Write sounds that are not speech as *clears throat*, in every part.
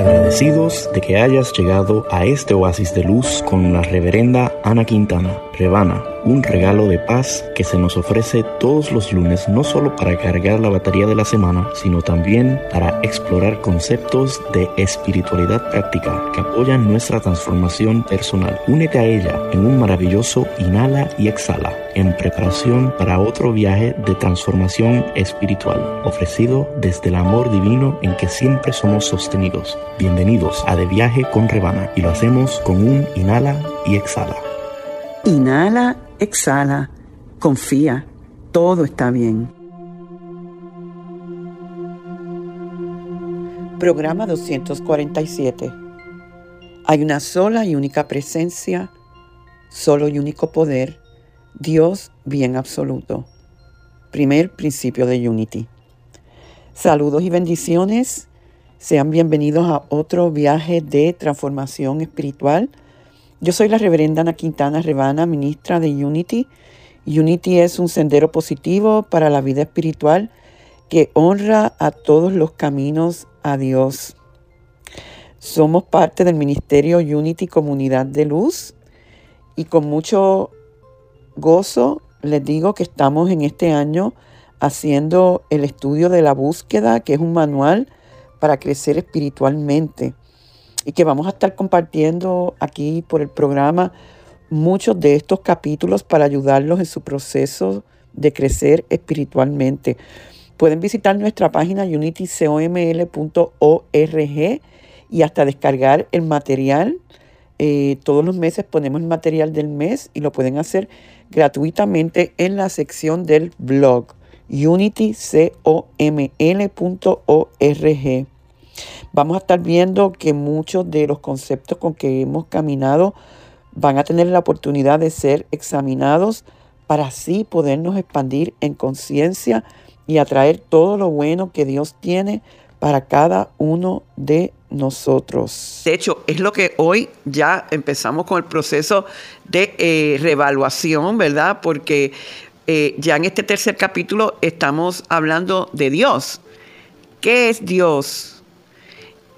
Agradecidos de que hayas llegado a este oasis de luz con la reverenda Ana Quintana, Rebana, un regalo de paz que se nos ofrece todos los lunes no solo para cargar la batería de la semana, sino también para explorar conceptos de espiritualidad práctica que apoyan nuestra transformación personal. Únete a ella en un maravilloso inhala y exhala en preparación para otro viaje de transformación espiritual, ofrecido desde el amor divino en que siempre somos sostenidos. Bienvenidos a De Viaje con Rebana y lo hacemos con un inhala y exhala. Inhala, exhala, confía, todo está bien. Programa 247. Hay una sola y única presencia, solo y único poder Dios bien absoluto. Primer principio de Unity. Saludos y bendiciones. Sean bienvenidos a otro viaje de transformación espiritual. Yo soy la reverenda Ana Quintana Rebana, ministra de Unity. Unity es un sendero positivo para la vida espiritual que honra a todos los caminos a Dios. Somos parte del ministerio Unity Comunidad de Luz y con mucho gozo les digo que estamos en este año haciendo el estudio de la búsqueda, que es un manual para crecer espiritualmente y que vamos a estar compartiendo aquí por el programa muchos de estos capítulos para ayudarlos en su proceso de crecer espiritualmente. Pueden visitar nuestra página unitycoml.org y hasta descargar el material. Eh, todos los meses ponemos el material del mes y lo pueden hacer gratuitamente en la sección del blog unitycoml.org. Vamos a estar viendo que muchos de los conceptos con que hemos caminado van a tener la oportunidad de ser examinados para así podernos expandir en conciencia y atraer todo lo bueno que Dios tiene para cada uno de nosotros. De hecho, es lo que hoy ya empezamos con el proceso de eh, reevaluación, ¿verdad? Porque eh, ya en este tercer capítulo estamos hablando de Dios. ¿Qué es Dios?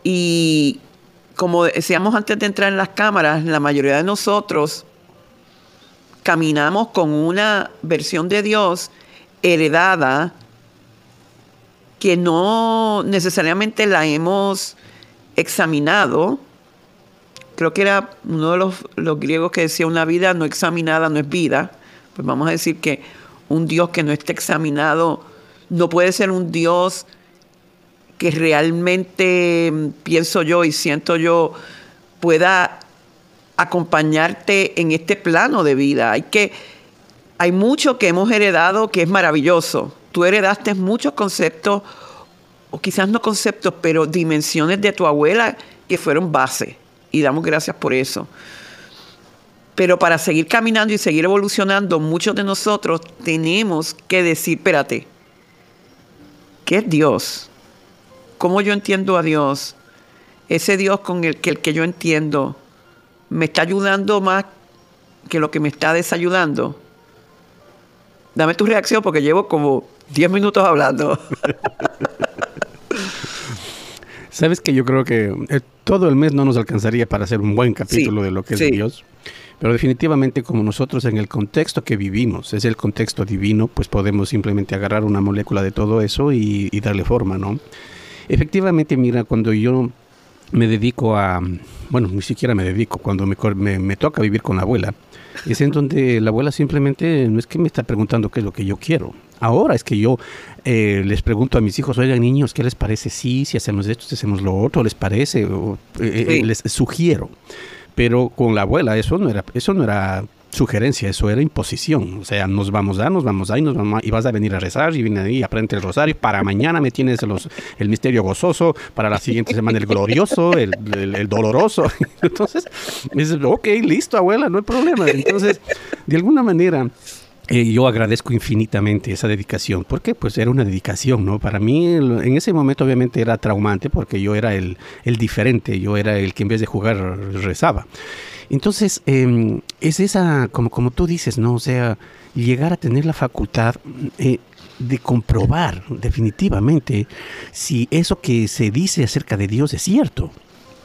Y como decíamos antes de entrar en las cámaras, la mayoría de nosotros caminamos con una versión de Dios heredada que no necesariamente la hemos examinado. Creo que era uno de los, griegos que decía una vida no examinada no es vida. Pues vamos a decir que un Dios que no esté examinado no puede ser un Dios que realmente, mm, pienso yo y siento yo, pueda acompañarte en este plano de vida. Hay que, hay mucho que hemos heredado que es maravilloso tú heredaste muchos conceptos, o quizás no conceptos, pero dimensiones de tu abuela que fueron base. Y damos gracias por eso. Pero para seguir caminando y seguir evolucionando, muchos de nosotros tenemos que decir, espérate, ¿qué es Dios? ¿Cómo yo entiendo a Dios? Ese Dios con el que, el que yo entiendo me está ayudando más que lo que me está desayudando. Dame tu reacción porque llevo como 10 minutos hablando. *laughs* Sabes que yo creo que eh, todo el mes no nos alcanzaría para hacer un buen capítulo de lo que es Dios. Pero definitivamente como nosotros en el contexto que vivimos, es el contexto divino, pues podemos simplemente agarrar una molécula de todo eso y, darle forma, ¿no? Efectivamente, mira, cuando yo me dedico a, bueno, ni siquiera me dedico, cuando me, me toca vivir con la abuela, es en donde la abuela simplemente no es que me está preguntando qué es lo que yo quiero. Ahora es que yo eh, les pregunto a mis hijos, oigan niños, ¿qué les parece? Sí, si hacemos esto, si hacemos lo otro, ¿les parece? O, eh, eh, les sugiero. Pero con la abuela eso no era, eso no era sugerencia, eso era imposición. O sea, nos vamos a, nos vamos ahí, nos vamos y vas a venir a rezar y viene ahí, aprende el rosario. Para mañana me tienes los, el misterio gozoso, para la siguiente semana el glorioso, el, doloroso. *laughs* Entonces, me dices, ok, listo, abuela, no hay problema. Entonces, de alguna manera, eh, yo agradezco infinitamente esa dedicación, porque pues era una dedicación, ¿no? Para mí en ese momento obviamente era traumante porque yo era el diferente, yo era el que en vez de jugar rezaba. Entonces, em, es esa, como, como tú dices, ¿no? O sea, llegar a tener la facultad eh, de comprobar definitivamente si eso que se dice acerca de Dios es cierto.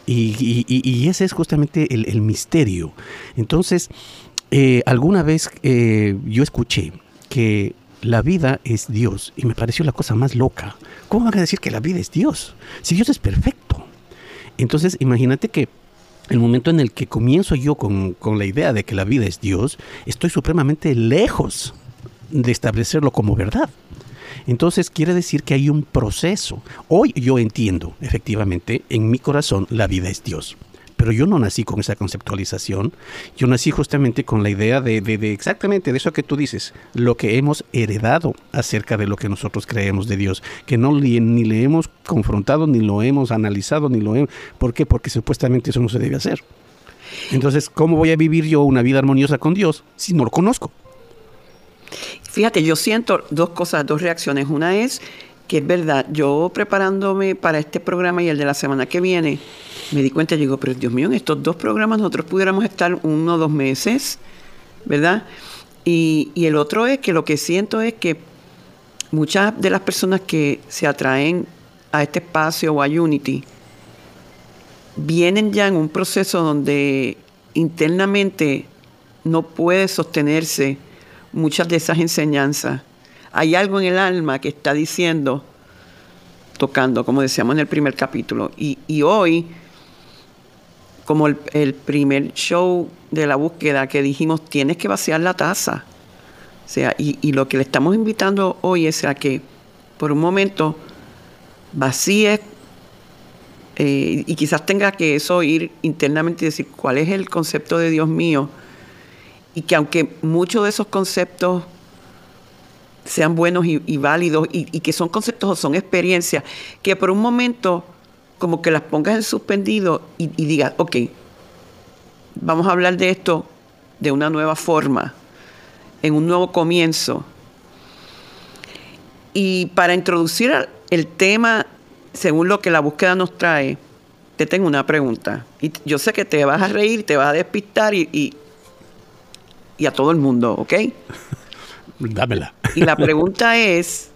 Y, ese es justamente el, misterio. Entonces, eh, alguna vez eh, yo escuché que la vida es Dios y me pareció la cosa más loca. ¿Cómo van a decir que la vida es Dios? Si Dios es perfecto. Entonces, imagínate que el momento en el que comienzo yo con, con, la idea de que la vida es Dios, estoy supremamente lejos de establecerlo como verdad. Entonces quiere decir que hay un proceso. Hoy yo entiendo, efectivamente, en mi corazón la vida es Dios. Pero yo no nací con esa conceptualización, yo nací justamente con la idea de, exactamente de eso que tú dices, lo que hemos heredado acerca de lo que nosotros creemos de Dios, que no ni le hemos confrontado, ni lo hemos analizado, ni lo hemos... ¿Por qué? Porque supuestamente eso no se debe hacer. Entonces, ¿cómo voy a vivir yo una vida armoniosa con Dios si no lo conozco? Fíjate, yo siento dos cosas, dos reacciones. Una es que es verdad, yo preparándome para este programa y el de la semana que viene, me di cuenta digo, pero Dios mío, en estos dos programas nosotros pudiéramos estar uno o dos meses, ¿verdad? Y, y el otro es que lo que siento es que muchas de las personas que se atraen a este espacio o a Unity vienen ya en un proceso donde internamente no puede sostenerse muchas de esas enseñanzas. Hay algo en el alma que está diciendo, tocando, como decíamos en el primer capítulo. Y, hoy, como el, primer show de la búsqueda que dijimos, tienes que vaciar la taza. O sea, y, lo que le estamos invitando hoy es a que por un momento vacíe eh, y quizás tenga que eso ir internamente y decir cuál es el concepto de Dios mío y que aunque muchos de esos conceptos sean buenos y, válidos y, que son conceptos o son experiencias, que por un momento como que las pongas en suspendido y, y digas, ok, vamos a hablar de esto de una nueva forma, en un nuevo comienzo. Y para introducir el tema, según lo que la búsqueda nos trae, te tengo una pregunta. Y yo sé que te vas a reír, te vas a despistar y, y a todo el mundo, ¿ok? *laughs* Dámela. Y la pregunta es,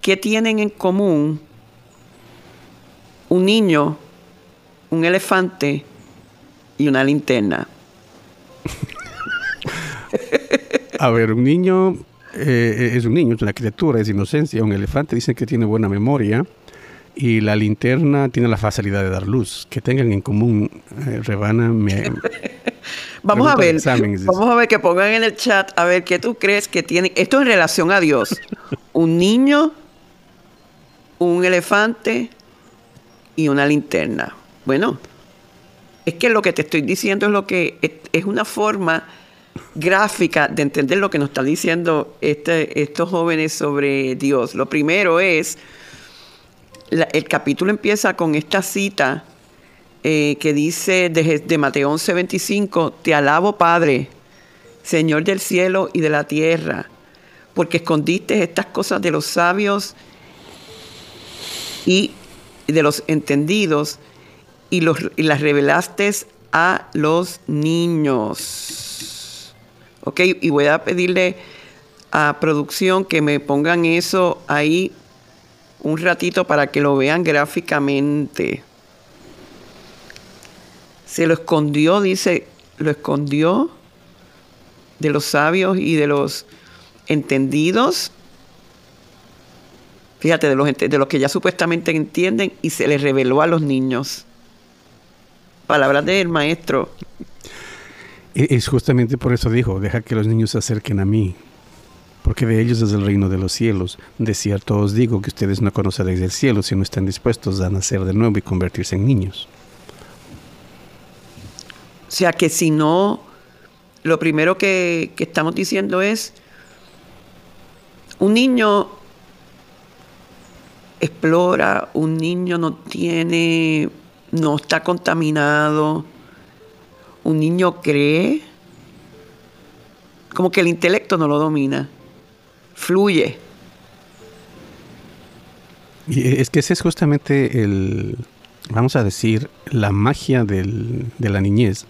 ¿qué tienen en común un niño, un elefante y una linterna? *laughs* A ver, un niño eh, es un niño, es una criatura, es inocencia. Un elefante dicen que tiene buena memoria y la linterna tiene la facilidad de dar luz. Que tengan en común, eh, Rebana, me, *laughs* Vamos a ver, vamos a ver que pongan en el chat a ver qué tú crees que tiene Esto en relación a Dios. *laughs* un niño, un elefante y una linterna. Bueno, es que lo que te estoy diciendo es lo que es una forma gráfica de entender lo que nos están diciendo este, estos jóvenes sobre Dios. Lo primero es, el capítulo empieza con esta cita eh, que dice de, de Mateo 11:25, te alabo Padre, Señor del cielo y de la tierra, porque escondiste estas cosas de los sabios y de los entendidos y, los, y las revelaste a los niños. Ok, y voy a pedirle a producción que me pongan eso ahí un ratito para que lo vean gráficamente. Se lo escondió, dice, lo escondió de los sabios y de los entendidos. Fíjate, de los, de los que ya supuestamente entienden y se les reveló a los niños. Palabras del maestro. E-, es justamente por eso dijo, deja que los niños se acerquen a mí, porque de ellos es el reino de los cielos. De cierto os digo que ustedes no conoceréis el cielo si no están dispuestos a nacer de nuevo y convertirse en niños. O sea que si no, lo primero que, estamos diciendo es, un niño explora, un niño no tiene, no está contaminado, un niño cree, como que el intelecto no lo domina, fluye. Y es que ese es justamente el, vamos a decir, la magia del, de la niñez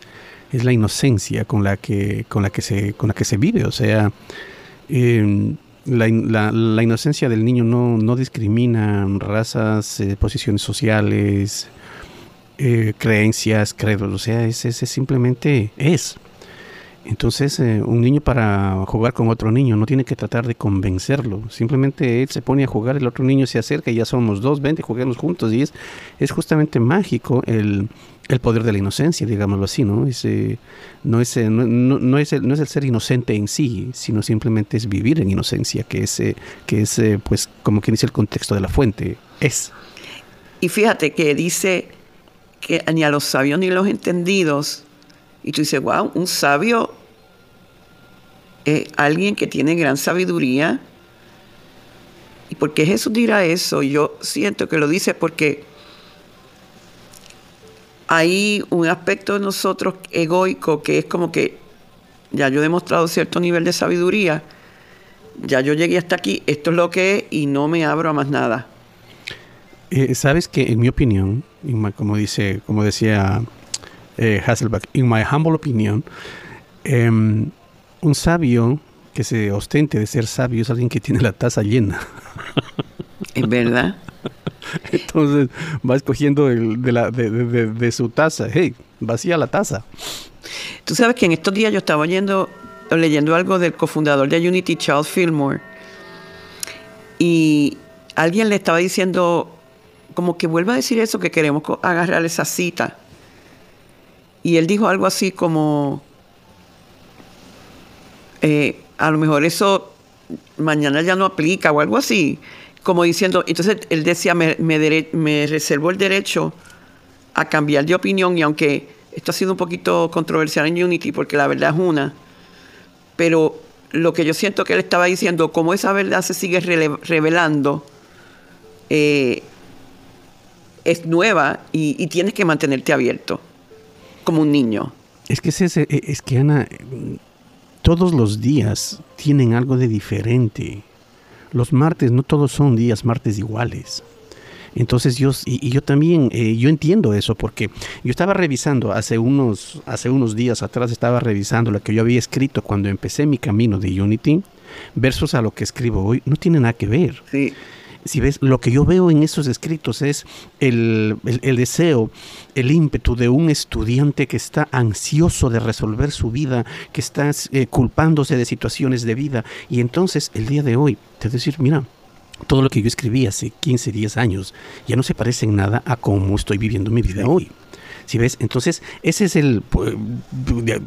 es la inocencia con la que, con la que, se, con la que se vive. O sea, em, la, la, inocencia del niño no, no discrimina razas, eh, posiciones sociales. eh, creencias, credos, o sea, ese, simplemente es. Entonces, eh, un niño para jugar con otro niño no tiene que tratar de convencerlo, simplemente él se pone a jugar, el otro niño se acerca y ya somos dos, vente, juguemos juntos. Y es, es justamente mágico el, el poder de la inocencia, digámoslo así, ¿no? Ese, no, es, no, no, es el, no es el ser inocente en sí, sino simplemente es vivir en inocencia, que es, que es pues, como quien dice el contexto de la fuente, es. Y fíjate que dice que ni a los sabios ni a los entendidos, y tú dices, wow, un sabio es alguien que tiene gran sabiduría. ¿Y por qué Jesús dirá eso? Yo siento que lo dice porque hay un aspecto de nosotros egoico que es como que ya yo he demostrado cierto nivel de sabiduría, ya yo llegué hasta aquí, esto es lo que es y no me abro a más nada. Eh, Sabes que en mi opinión, como dice, como decía eh, Hasselbeck, en my humble opinion, em, un sabio que se ostente de ser sabio es alguien que tiene la taza llena. *laughs* Es verdad. *laughs* Entonces va escogiendo de, su taza. Hey, vacía la taza. Tú sabes que en estos días yo estaba oyendo, leyendo algo del cofundador de Unity, Charles Fillmore, y alguien le estaba diciendo, como que vuelva a decir eso, que queremos agarrar esa cita. Y él dijo algo así como, eh, a lo mejor eso mañana ya no aplica o algo así como diciendo, entonces él decía, me, me, reservo el derecho a cambiar de opinión y aunque esto ha sido un poquito controversial en Unity porque la verdad es una, pero lo que yo siento que él estaba diciendo, como esa verdad se sigue revelando, eh, es nueva y, tienes que mantenerte abierto, como un niño. Es que, es, es que Ana, todos los días tienen algo de diferente los martes no todos son días martes iguales. Entonces yo, y, yo también, eh, yo entiendo eso porque yo estaba revisando hace unos, hace unos días atrás, estaba revisando lo que yo había escrito cuando empecé mi camino de Unity versus a lo que escribo hoy, no tiene nada que ver. Sí si ves, lo que yo veo en esos escritos es el, deseo, el ímpetu de un estudiante que está ansioso de resolver su vida, que está eh, culpándose de situaciones de vida. Y entonces el día de hoy, te decir, mira, todo lo que yo escribí hace 15, 10 años ya no se parece en nada a cómo estoy viviendo mi vida hoy. Si ves, entonces ese es el pues,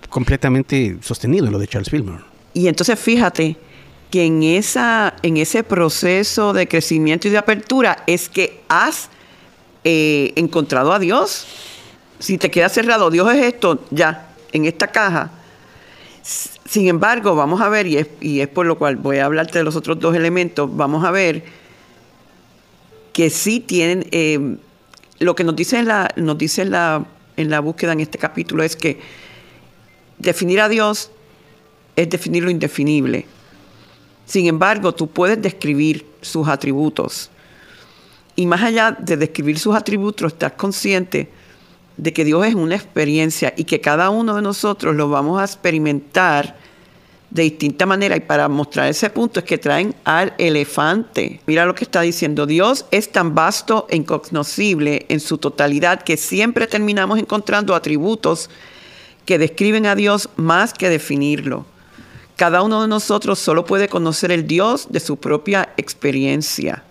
completamente sostenido lo de Charles Fillmore. Y entonces fíjate, que en, esa, en ese proceso de crecimiento y de apertura es que has eh, encontrado a Dios. Si te quedas cerrado, Dios es esto, ya, en esta caja. Sin embargo, vamos a ver, y es, y es por lo cual voy a hablarte de los otros dos elementos, vamos a ver que sí tienen, eh, lo que nos dice, la, nos dice la, en la búsqueda en este capítulo es que definir a Dios es definir lo indefinible. Sin embargo, tú puedes describir sus atributos. Y más allá de describir sus atributos, estás consciente de que Dios es una experiencia y que cada uno de nosotros lo vamos a experimentar de distinta manera. Y para mostrar ese punto es que traen al elefante. Mira lo que está diciendo. Dios es tan vasto e incognoscible en su totalidad que siempre terminamos encontrando atributos que describen a Dios más que definirlo. Cada uno de nosotros solo puede conocer el Dios de su propia experiencia.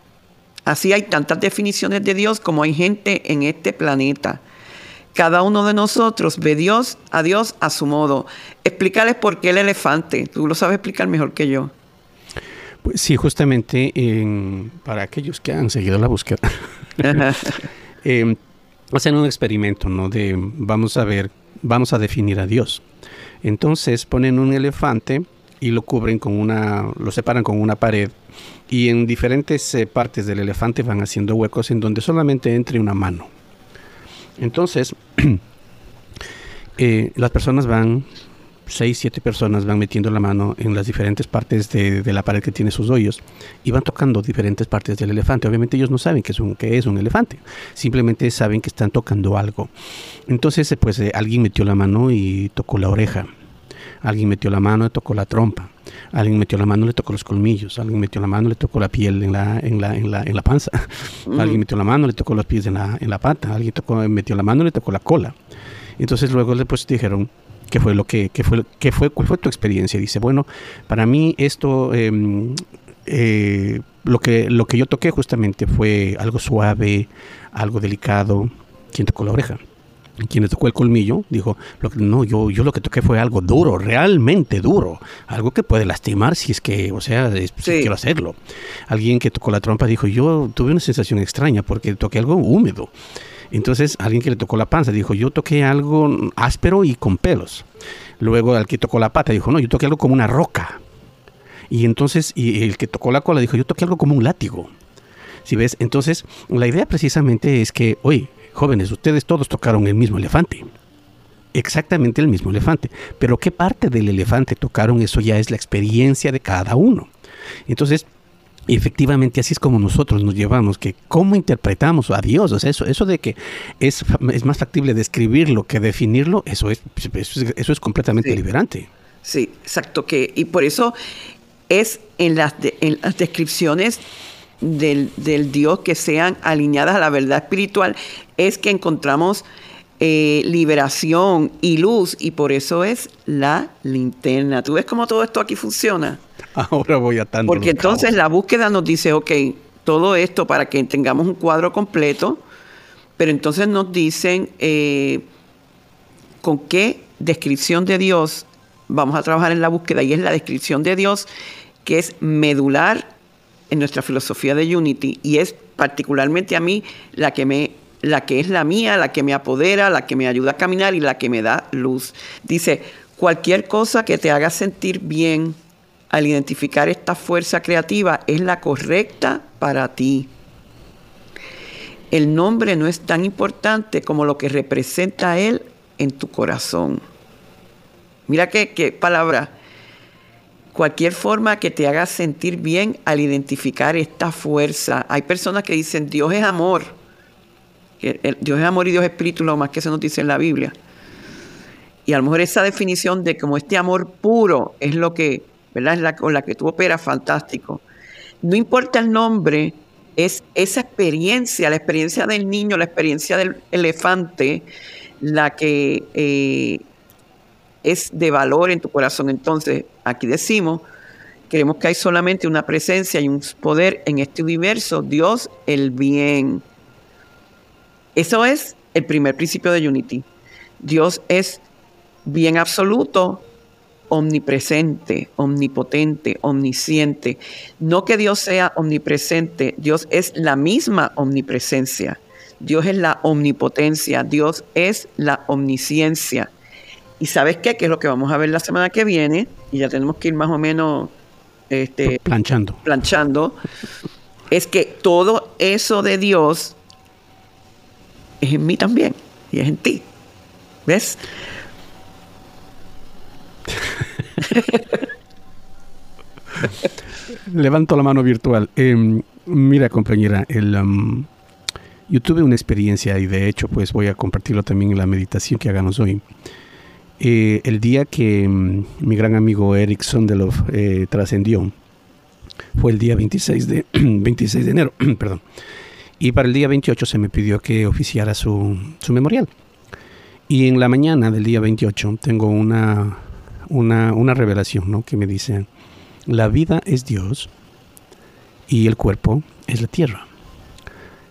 Así hay tantas definiciones de Dios como hay gente en este planeta. Cada uno de nosotros ve Dios, a Dios a su modo. Explícales por qué el elefante. Tú lo sabes explicar mejor que yo. Pues sí, justamente para aquellos que han seguido la búsqueda, *laughs* eh, hacen un experimento, ¿no? De vamos a ver, vamos a definir a Dios. Entonces ponen un elefante y lo cubren con una, lo separan con una pared y en diferentes eh, partes del elefante van haciendo huecos en donde solamente entre una mano. Entonces, *clears throat* eh, las personas van, seis, siete personas van metiendo la mano en las diferentes partes de, la pared que tiene sus hoyos y van tocando diferentes partes del elefante. Obviamente ellos no saben que es un, que es un elefante, simplemente saben que están tocando algo. Entonces, pues eh, alguien metió la mano y tocó la oreja. Alguien metió la mano, le tocó la trompa. Alguien metió la mano, le tocó los colmillos. Alguien metió la mano, le tocó la piel en la, en la, en la, en la panza. Alguien metió la mano, le tocó los pies en la, en la pata. Alguien tocó, metió la mano, le tocó la cola. Entonces luego después dijeron, ¿qué fue lo que, qué fue, qué fue, cuál fue tu experiencia? Dice, bueno, para mí esto, em, eh, lo, que, lo que yo toqué justamente fue algo suave, algo delicado. ¿Quién tocó la oreja? Quien le tocó el colmillo, dijo, no, yo, yo lo que toqué fue algo duro, realmente duro, algo que puede lastimar si es que, o sea, si quiero hacerlo. Alguien que tocó la trompa dijo, yo tuve una sensación extraña porque toqué algo húmedo. Entonces, alguien que le tocó la panza dijo, yo toqué algo áspero y con pelos. Luego, al que tocó la pata dijo, no, yo toqué algo como una roca. Y entonces, y el que tocó la cola dijo, yo toqué algo como un látigo. Si ves, entonces, la idea precisamente es que, oye, Jóvenes, ustedes todos tocaron el mismo elefante. Exactamente el mismo elefante. Pero qué parte del elefante tocaron, eso ya es la experiencia de cada uno. Entonces, efectivamente así es como nosotros nos llevamos, que cómo interpretamos a Dios, o sea, eso, eso de que es, es más factible describirlo que definirlo, eso es, eso es, completamente liberante. Sí, exacto, que, y por eso es en las, en las descripciones del, Dios que sean alineadas a la verdad espiritual, es que encontramos eh, liberación y luz, y por eso es la linterna. ¿Tú ves cómo todo esto aquí funciona? Ahora voy a tanto. Porque entonces la búsqueda nos dice, ok, todo esto para que tengamos un cuadro completo, pero entonces nos dicen eh, con qué descripción de Dios vamos a trabajar en la búsqueda, y es la descripción de Dios que es medular en nuestra filosofía de Unity y es particularmente a mí la que me la que es la mía, la que me apodera, la que me ayuda a caminar y la que me da luz. Dice, cualquier cosa que te haga sentir bien al identificar esta fuerza creativa es la correcta para ti. El nombre no es tan importante como lo que representa él en tu corazón. Mira qué, qué palabra cualquier forma que te haga sentir bien al identificar esta fuerza. Hay personas que dicen Dios es amor. Dios es amor y Dios es espíritu, lo más que se nos dice en la Biblia. Y a lo mejor esa definición de como este amor puro es lo que, ¿verdad? Es la con la que tú operas, fantástico. No importa el nombre, es esa experiencia, la experiencia del niño, la experiencia del elefante, la que eh, es de valor en tu corazón. Entonces, aquí decimos, creemos que hay solamente una presencia y un poder en este universo, Dios el bien. Eso es el primer principio de Unity. Dios es bien absoluto, omnipresente, omnipotente, omnisciente. No que Dios sea omnipresente, Dios es la misma omnipresencia. Dios es la omnipotencia, Dios es la omnisciencia. Y sabes qué, que es lo que vamos a ver la semana que viene, y ya tenemos que ir más o menos este, planchando. planchando, es que todo eso de Dios es en mí también, y es en ti. ¿Ves? *laughs* Levanto la mano virtual. Em, mira, compañera, el, yo tuve una experiencia y de hecho pues voy a compartirlo también en la meditación que hagamos hoy. Eh, el día que mm, mi gran amigo Eric Sondelov eh, trascendió fue el día 26 de, *clears throat* 26 de enero, *clears throat* perdón. Y para el día 28 se me pidió que oficiara su, su memorial. Y en la mañana del día 28 tengo una, una, una revelación ¿no? que me dice, la vida es Dios y el cuerpo es la tierra.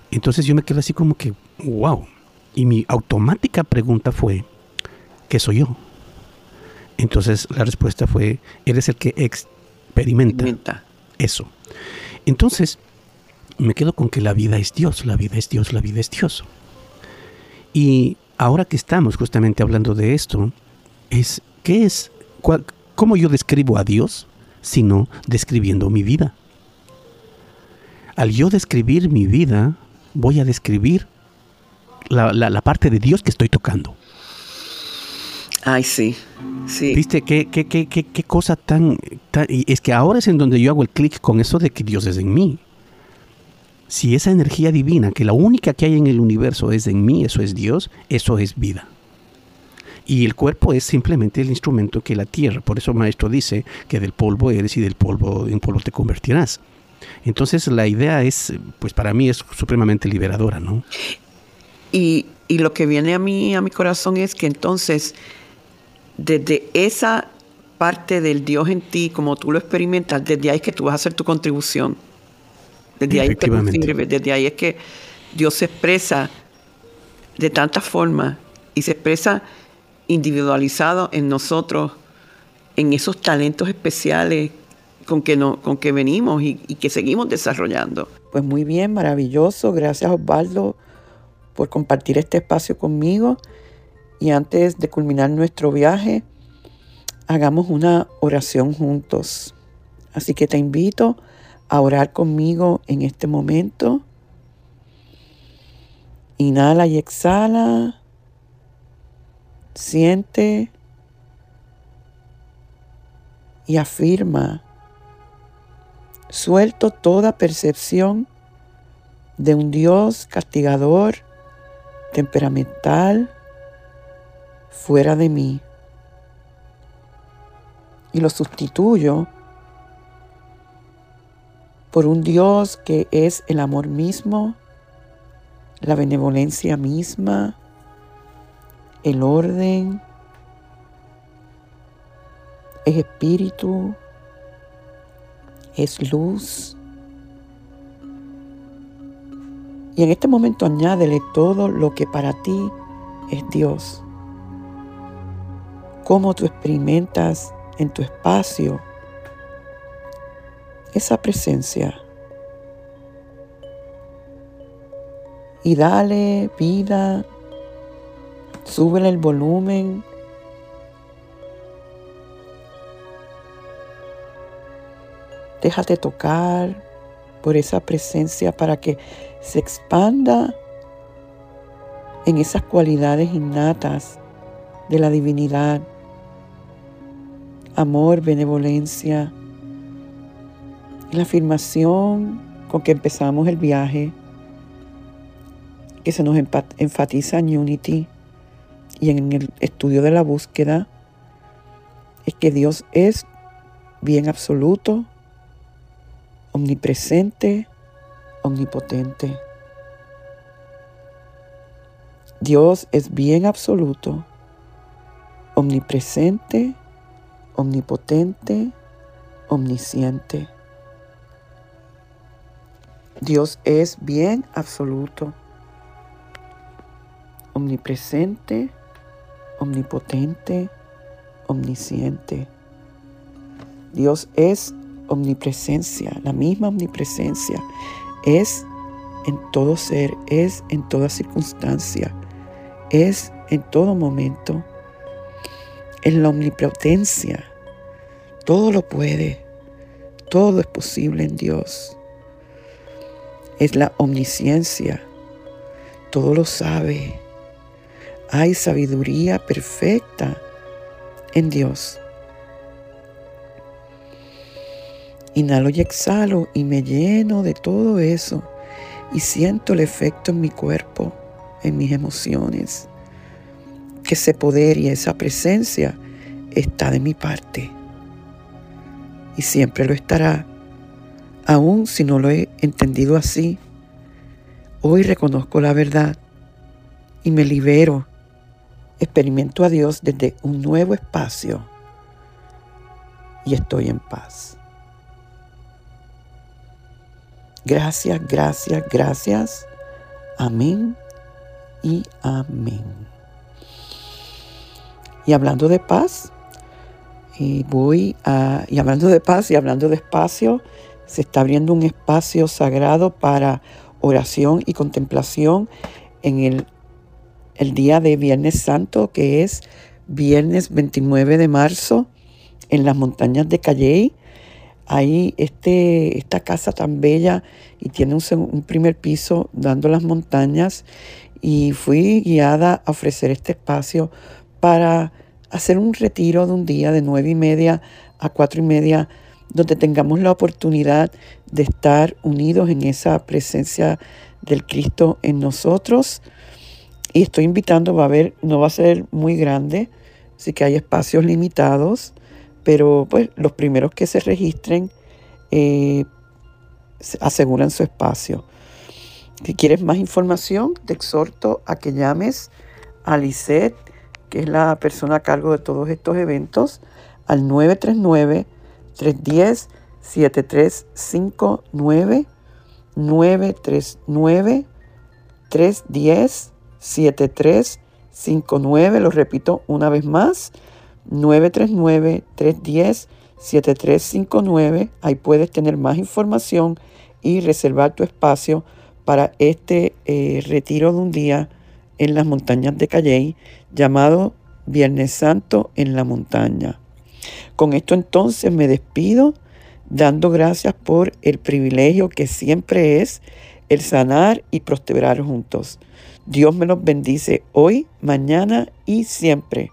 Entonces yo me quedé así como que, wow. Y mi automática pregunta fue, ¿qué soy yo? Entonces la respuesta fue, eres el que experimenta, eso. Entonces me quedo con que la vida es Dios, la vida es Dios, la vida es Dios. Y ahora que estamos justamente hablando de esto, es, ¿qué es? ¿Cómo yo describo a Dios? Sino describiendo mi vida. Al yo describir mi vida, voy a describir la parte de Dios que estoy tocando. Ay, sí, sí. ¿Viste qué, qué, qué, qué, cosa tan, Y es que ahora es en donde yo hago el clic con eso de que Dios es en mí. Si esa energía divina, que la única que hay en el universo es en mí, eso es Dios, eso es vida. Y el cuerpo es simplemente el instrumento que la tierra. Por eso maestro dice que del polvo eres y del polvo en polvo te convertirás. Entonces la idea es, pues para mí es supremamente liberadora, ¿no? Y, y lo que viene a mí, a mi corazón es que entonces, desde esa parte del Dios en ti, como tú lo experimentas, desde ahí es que tú vas a hacer tu contribución. Desde ahí, que desde ahí es que Dios se expresa de tantas formas y se expresa individualizado en nosotros, en esos talentos especiales con que, no, con que venimos y, y que seguimos desarrollando. Pues muy bien, maravilloso. Gracias Osvaldo por compartir este espacio conmigo. Y antes de culminar nuestro viaje, hagamos una oración juntos. Así que te invito a orar conmigo en este momento. Inhala y exhala. Siente y afirma. Suelto toda percepción de un Dios castigador, temperamental, fuera de mí. Y lo sustituyo por un Dios que es el amor mismo, la benevolencia misma, el orden, es espíritu, es luz. Y en este momento añádele todo lo que para ti es Dios. Cómo tú experimentas en tu espacio esa presencia. Y dale vida, súbele el volumen. Déjate tocar por esa presencia para que se expanda en esas cualidades innatas de la divinidad. Amor, benevolencia. la afirmación con que empezamos el viaje, que se nos enfatiza en Unity y en el estudio de la búsqueda, es que Dios es bien absoluto, omnipresente, omnipotente. Dios es bien absoluto, omnipresente, omnipotente, omnisciente. Dios es bien absoluto, omnipresente, omnipotente, omnisciente. Dios es omnipresencia, la misma omnipresencia. Es en todo ser, es en toda circunstancia, es en todo momento. Es la omnipotencia. Todo lo puede. Todo es posible en Dios. Es la omnisciencia. Todo lo sabe. Hay sabiduría perfecta en Dios. Inhalo y exhalo y me lleno de todo eso y siento el efecto en mi cuerpo, en mis emociones, que ese poder y esa presencia está de mi parte y siempre lo estará, aun si no lo he entendido así. Hoy reconozco la verdad y me libero, experimento a Dios desde un nuevo espacio y estoy en paz. Gracias, gracias, gracias. Amén y amén. Y hablando de paz, y voy y hablando de paz y hablando de espacio, se está abriendo un espacio sagrado para oración y contemplación en el, el día de Viernes Santo, que es viernes 29 de marzo, en las montañas de Calley. Ahí este, esta casa tan bella y tiene un, primer piso dando las montañas y fui guiada a ofrecer este espacio para hacer un retiro de un día de nueve y media a cuatro y media donde tengamos la oportunidad de estar unidos en esa presencia del Cristo en nosotros Y estoy invitando, va a haber, no va a ser muy grande, así que hay espacios limitados, pero pues los primeros que se registren eh, aseguran su espacio. Si quieres más información, te exhorto a que llames a Lisette, que es la persona a cargo de todos estos eventos, al 939-310-7359, 939-310-7359, lo repito una vez más, 939-310-7359, ahí puedes tener más información y reservar tu espacio para este eh, retiro de un día en las montañas de Calley llamado Viernes Santo en la montaña. Con esto entonces me despido dando gracias por el privilegio que siempre es el sanar y prosperar juntos. Dios me los bendice hoy, mañana y siempre.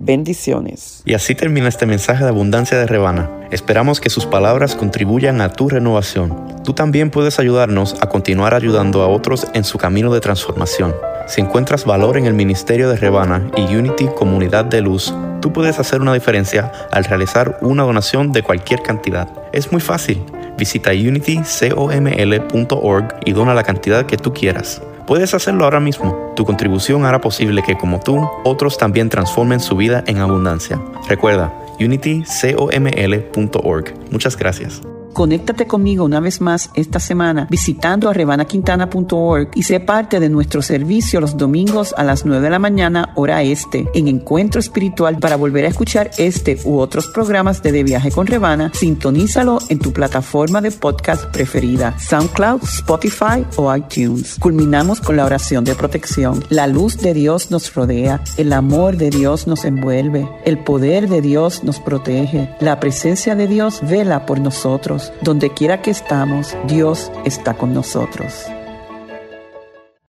Bendiciones. Y así termina este mensaje de abundancia de Rebana. Esperamos que sus palabras contribuyan a tu renovación. Tú también puedes ayudarnos a continuar ayudando a otros en su camino de transformación. Si encuentras valor en el ministerio de Rebana y Unity Comunidad de Luz, tú puedes hacer una diferencia al realizar una donación de cualquier cantidad. Es muy fácil. Visita unitycoml.org y dona la cantidad que tú quieras. Puedes hacerlo ahora mismo. Tu contribución hará posible que, como tú, otros también transformen su vida en abundancia. Recuerda, unitycoml.org. Muchas gracias. Conéctate conmigo una vez más esta semana visitando a rebanaquintana.org y sé parte de nuestro servicio los domingos a las 9 de la mañana hora este en Encuentro Espiritual para volver a escuchar este u otros programas de De Viaje con Rebana. Sintonízalo en tu plataforma de podcast preferida, SoundCloud, Spotify o iTunes. Culminamos con la oración de protección. La luz de Dios nos rodea, el amor de Dios nos envuelve, el poder de Dios nos protege, la presencia de Dios vela por donde quiera que estamos, Dios está con nosotros.